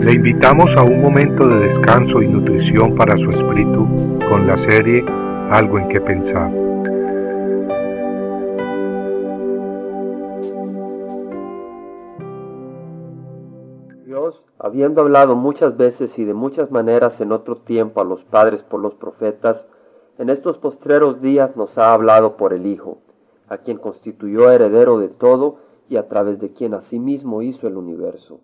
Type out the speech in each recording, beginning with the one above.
Le invitamos a un momento de descanso y nutrición para su espíritu con la serie Algo en que pensar. Dios, habiendo hablado muchas veces y de muchas maneras en otro tiempo a los padres por los profetas, en estos postreros días nos ha hablado por el Hijo, a quien constituyó heredero de todo y a través de quien asimismo hizo el universo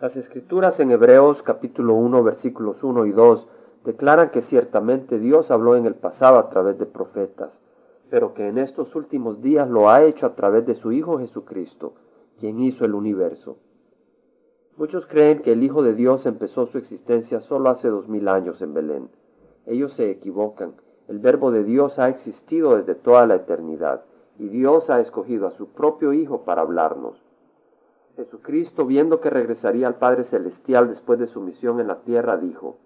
las escrituras en Hebreos capítulo 1 versículos 1 y 2 declaran que ciertamente Dios habló en el pasado a través de profetas, pero que en estos últimos días lo ha hecho a través de su Hijo Jesucristo, quien hizo el universo. Muchos creen que el Hijo de Dios empezó su existencia solo hace dos mil años en Belén. Ellos se equivocan. El Verbo de Dios ha existido desde toda la eternidad, y Dios ha escogido a su propio Hijo para hablarnos. Jesucristo, viendo que regresaría al Padre Celestial después de su misión en la tierra, dijo,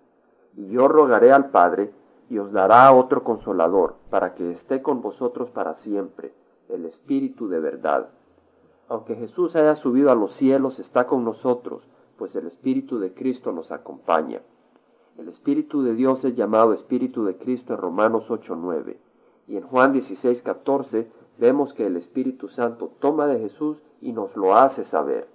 Y yo rogaré al Padre, y os dará otro consolador, para que esté con vosotros para siempre, el Espíritu de verdad. Aunque Jesús haya subido a los cielos, está con nosotros, pues el Espíritu de Cristo nos acompaña. El Espíritu de Dios es llamado Espíritu de Cristo en Romanos 8:9, y en Juan 16:14 vemos que el Espíritu Santo toma de Jesús y nos lo hace saber.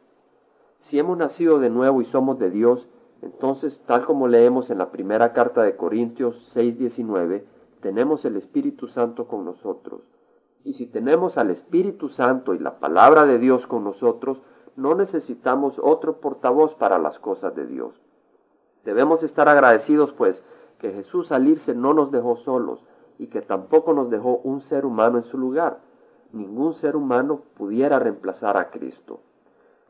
Si hemos nacido de nuevo y somos de Dios, entonces, tal como leemos en la primera carta de Corintios 6:19, tenemos el Espíritu Santo con nosotros. Y si tenemos al Espíritu Santo y la palabra de Dios con nosotros, no necesitamos otro portavoz para las cosas de Dios. Debemos estar agradecidos, pues, que Jesús al irse no nos dejó solos y que tampoco nos dejó un ser humano en su lugar ningún ser humano pudiera reemplazar a Cristo.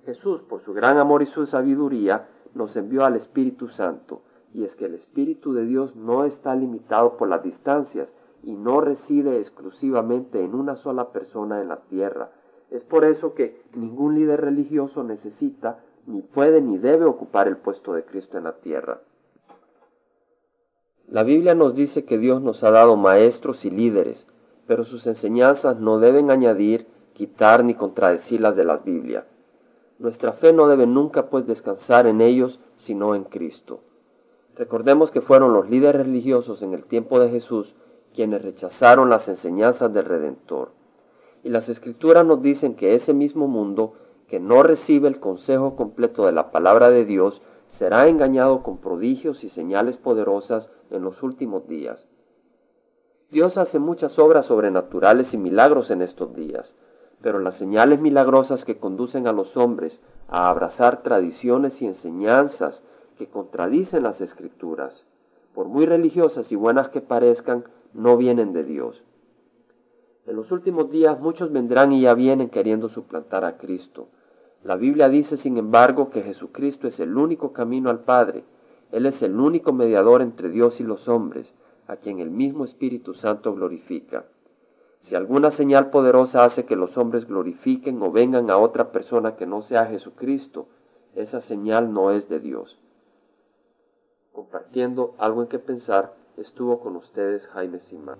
Jesús, por su gran amor y su sabiduría, nos envió al Espíritu Santo, y es que el Espíritu de Dios no está limitado por las distancias y no reside exclusivamente en una sola persona en la tierra. Es por eso que ningún líder religioso necesita, ni puede, ni debe ocupar el puesto de Cristo en la tierra. La Biblia nos dice que Dios nos ha dado maestros y líderes, pero sus enseñanzas no deben añadir, quitar ni contradecir las de la Biblia. Nuestra fe no debe nunca pues descansar en ellos, sino en Cristo. Recordemos que fueron los líderes religiosos en el tiempo de Jesús quienes rechazaron las enseñanzas del Redentor. Y las escrituras nos dicen que ese mismo mundo, que no recibe el consejo completo de la palabra de Dios, será engañado con prodigios y señales poderosas en los últimos días. Dios hace muchas obras sobrenaturales y milagros en estos días, pero las señales milagrosas que conducen a los hombres a abrazar tradiciones y enseñanzas que contradicen las escrituras, por muy religiosas y buenas que parezcan, no vienen de Dios. En los últimos días muchos vendrán y ya vienen queriendo suplantar a Cristo. La Biblia dice, sin embargo, que Jesucristo es el único camino al Padre. Él es el único mediador entre Dios y los hombres a quien el mismo Espíritu Santo glorifica. Si alguna señal poderosa hace que los hombres glorifiquen o vengan a otra persona que no sea Jesucristo, esa señal no es de Dios. Compartiendo algo en que pensar, estuvo con ustedes Jaime Simán.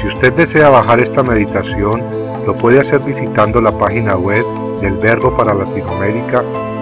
Si usted desea bajar esta meditación, lo puede hacer visitando la página web del Verbo para Latinoamérica